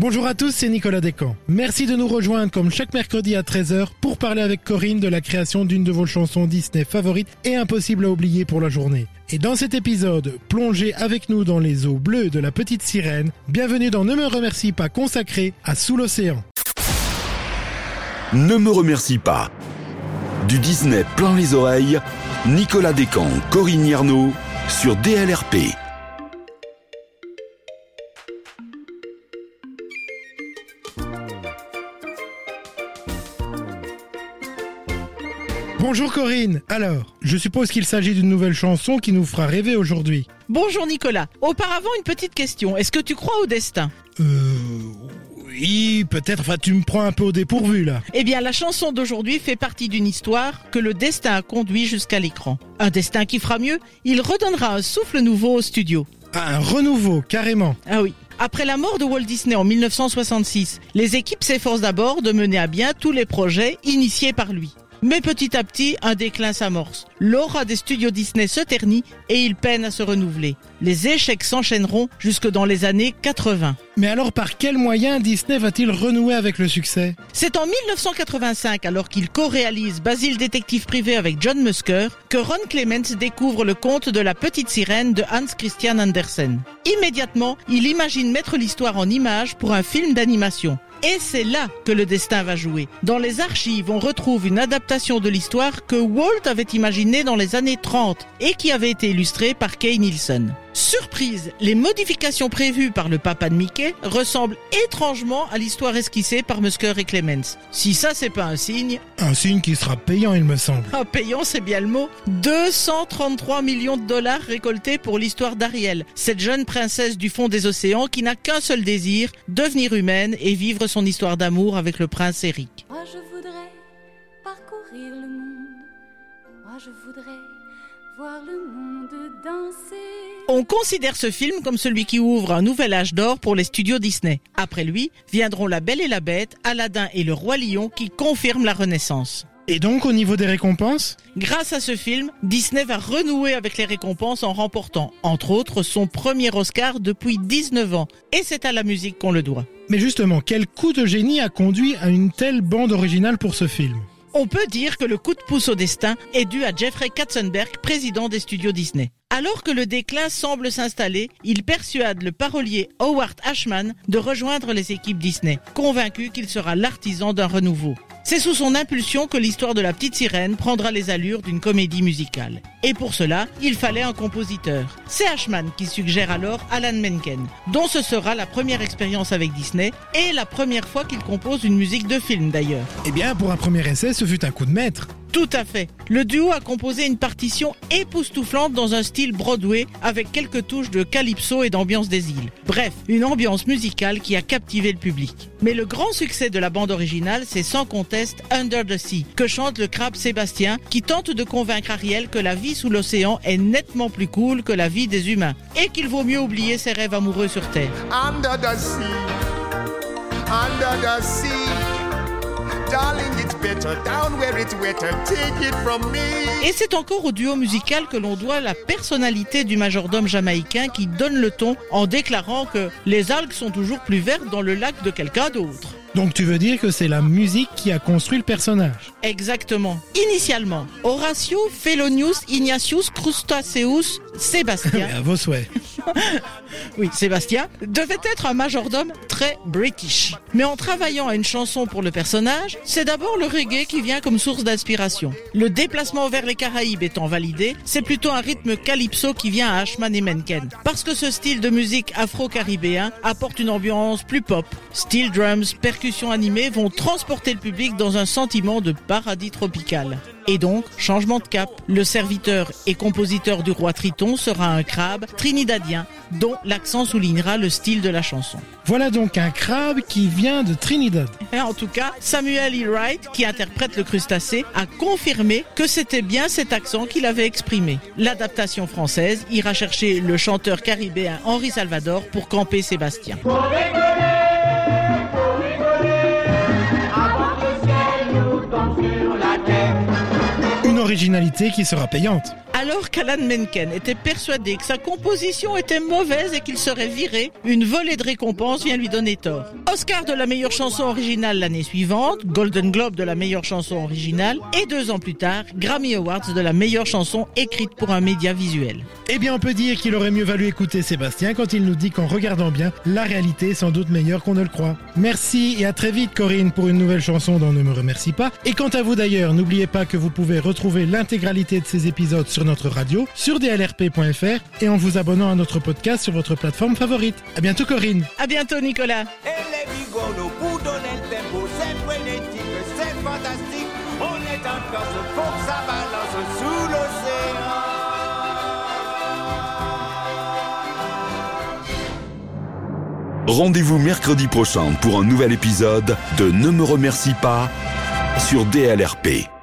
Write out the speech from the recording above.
Bonjour à tous, c'est Nicolas Descamps. Merci de nous rejoindre comme chaque mercredi à 13h pour parler avec Corinne de la création d'une de vos chansons Disney favorites et impossible à oublier pour la journée. Et dans cet épisode, plongez avec nous dans les eaux bleues de la petite sirène. Bienvenue dans Ne me remercie pas consacré à Sous l'océan. Ne me remercie pas. Du Disney plein les oreilles, Nicolas Descamps, Corinne Yarnaud sur DLRP. Bonjour Corinne. Alors, je suppose qu'il s'agit d'une nouvelle chanson qui nous fera rêver aujourd'hui. Bonjour Nicolas. Auparavant, une petite question. Est-ce que tu crois au destin? Euh... Oui, peut-être. Enfin, tu me prends un peu au dépourvu là. Eh bien, la chanson d'aujourd'hui fait partie d'une histoire que le destin a conduit jusqu'à l'écran. Un destin qui fera mieux, il redonnera un souffle nouveau au studio. Ah, un renouveau, carrément. Ah oui. Après la mort de Walt Disney en 1966, les équipes s'efforcent d'abord de mener à bien tous les projets initiés par lui. Mais petit à petit, un déclin s'amorce. L'aura des studios Disney se ternit et ils peinent à se renouveler. Les échecs s'enchaîneront jusque dans les années 80. Mais alors, par quel moyen Disney va-t-il renouer avec le succès? C'est en 1985, alors qu'il co-réalise Basile détective privé avec John Musker, que Ron Clements découvre le conte de la petite sirène de Hans Christian Andersen. Immédiatement, il imagine mettre l'histoire en images pour un film d'animation. Et c'est là que le destin va jouer. Dans les archives, on retrouve une adaptation de l'histoire que Walt avait imaginée dans les années 30 et qui avait été illustrée par Kay Nielsen. Surprise, les modifications prévues par le papa de Mickey ressemblent étrangement à l'histoire esquissée par Musker et Clemens. Si ça c'est pas un signe, Un signe qui sera payant, il me semble. un payant c'est bien le mot, 233 millions de dollars récoltés pour l'histoire d'Ariel, cette jeune princesse du fond des océans qui n'a qu'un seul désir, devenir humaine et vivre son histoire d'amour avec le prince Eric. Moi je voudrais parcourir le monde. Moi je voudrais voir le monde danser. On considère ce film comme celui qui ouvre un nouvel âge d'or pour les studios Disney. Après lui, viendront La Belle et la Bête, Aladdin et le Roi Lion qui confirment la renaissance. Et donc, au niveau des récompenses? Grâce à ce film, Disney va renouer avec les récompenses en remportant, entre autres, son premier Oscar depuis 19 ans. Et c'est à la musique qu'on le doit. Mais justement, quel coup de génie a conduit à une telle bande originale pour ce film? On peut dire que le coup de pouce au destin est dû à Jeffrey Katzenberg, président des studios Disney. Alors que le déclin semble s'installer, il persuade le parolier Howard Ashman de rejoindre les équipes Disney, convaincu qu'il sera l'artisan d'un renouveau. C'est sous son impulsion que l'histoire de la petite sirène prendra les allures d'une comédie musicale. Et pour cela, il fallait un compositeur. C'est Ashman qui suggère alors Alan Menken, dont ce sera la première expérience avec Disney et la première fois qu'il compose une musique de film d'ailleurs. Eh bien, pour un premier essai, ce fut un coup de maître. Tout à fait. Le duo a composé une partition époustouflante dans un style Broadway avec quelques touches de calypso et d'ambiance des îles. Bref, une ambiance musicale qui a captivé le public. Mais le grand succès de la bande originale, c'est sans conteste Under the Sea, que chante le crabe Sébastien, qui tente de convaincre Ariel que la vie sous l'océan est nettement plus cool que la vie des humains, et qu'il vaut mieux oublier ses rêves amoureux sur Terre. under the sea, under the sea. Et c'est encore au duo musical que l'on doit la personnalité du majordome jamaïcain qui donne le ton en déclarant que les algues sont toujours plus vertes dans le lac de quelqu'un d'autre. Donc tu veux dire que c'est la musique qui a construit le personnage Exactement. Initialement, Horatio Felonius Ignatius Crustaceus Sébastien, À vos souhaits. oui, Sébastien, devait être un majordome très british. Mais en travaillant à une chanson pour le personnage, c'est d'abord le reggae qui vient comme source d'inspiration. Le déplacement vers les Caraïbes étant validé, c'est plutôt un rythme calypso qui vient à Ashman et Menken. Parce que ce style de musique afro-caribéen apporte une ambiance plus pop. Steel drums, percussions animées vont transporter le public dans un sentiment de paradis tropical. Et donc, changement de cap, le serviteur et compositeur du roi Triton sera un crabe trinidadien dont l'accent soulignera le style de la chanson. Voilà donc un crabe qui vient de Trinidad. Et en tout cas, Samuel E. Wright, qui interprète le crustacé, a confirmé que c'était bien cet accent qu'il avait exprimé. L'adaptation française ira chercher le chanteur caribéen Henri Salvador pour camper Sébastien. Originalité qui sera payante. Alors qu'Alan Menken était persuadé que sa composition était mauvaise et qu'il serait viré, une volée de récompenses vient lui donner tort. Oscar de la meilleure chanson originale l'année suivante, Golden Globe de la meilleure chanson originale et deux ans plus tard, Grammy Awards de la meilleure chanson écrite pour un média visuel. Eh bien, on peut dire qu'il aurait mieux valu écouter Sébastien quand il nous dit qu'en regardant bien, la réalité est sans doute meilleure qu'on ne le croit. Merci et à très vite Corinne pour une nouvelle chanson dont Ne me remercie pas. Et quant à vous d'ailleurs, n'oubliez pas que vous pouvez retrouver l'intégralité de ces épisodes sur notre radio, sur dlrp.fr et en vous abonnant à notre podcast sur votre plateforme favorite. À bientôt Corinne. À bientôt Nicolas. Et les bigolos, pour donner le tempo, c'est frénétique, c'est fantastique. On est en Corse, faut que ça balance sous l'océan. Rendez-vous mercredi prochain pour un nouvel épisode de Ne me remercie pas sur DLRP.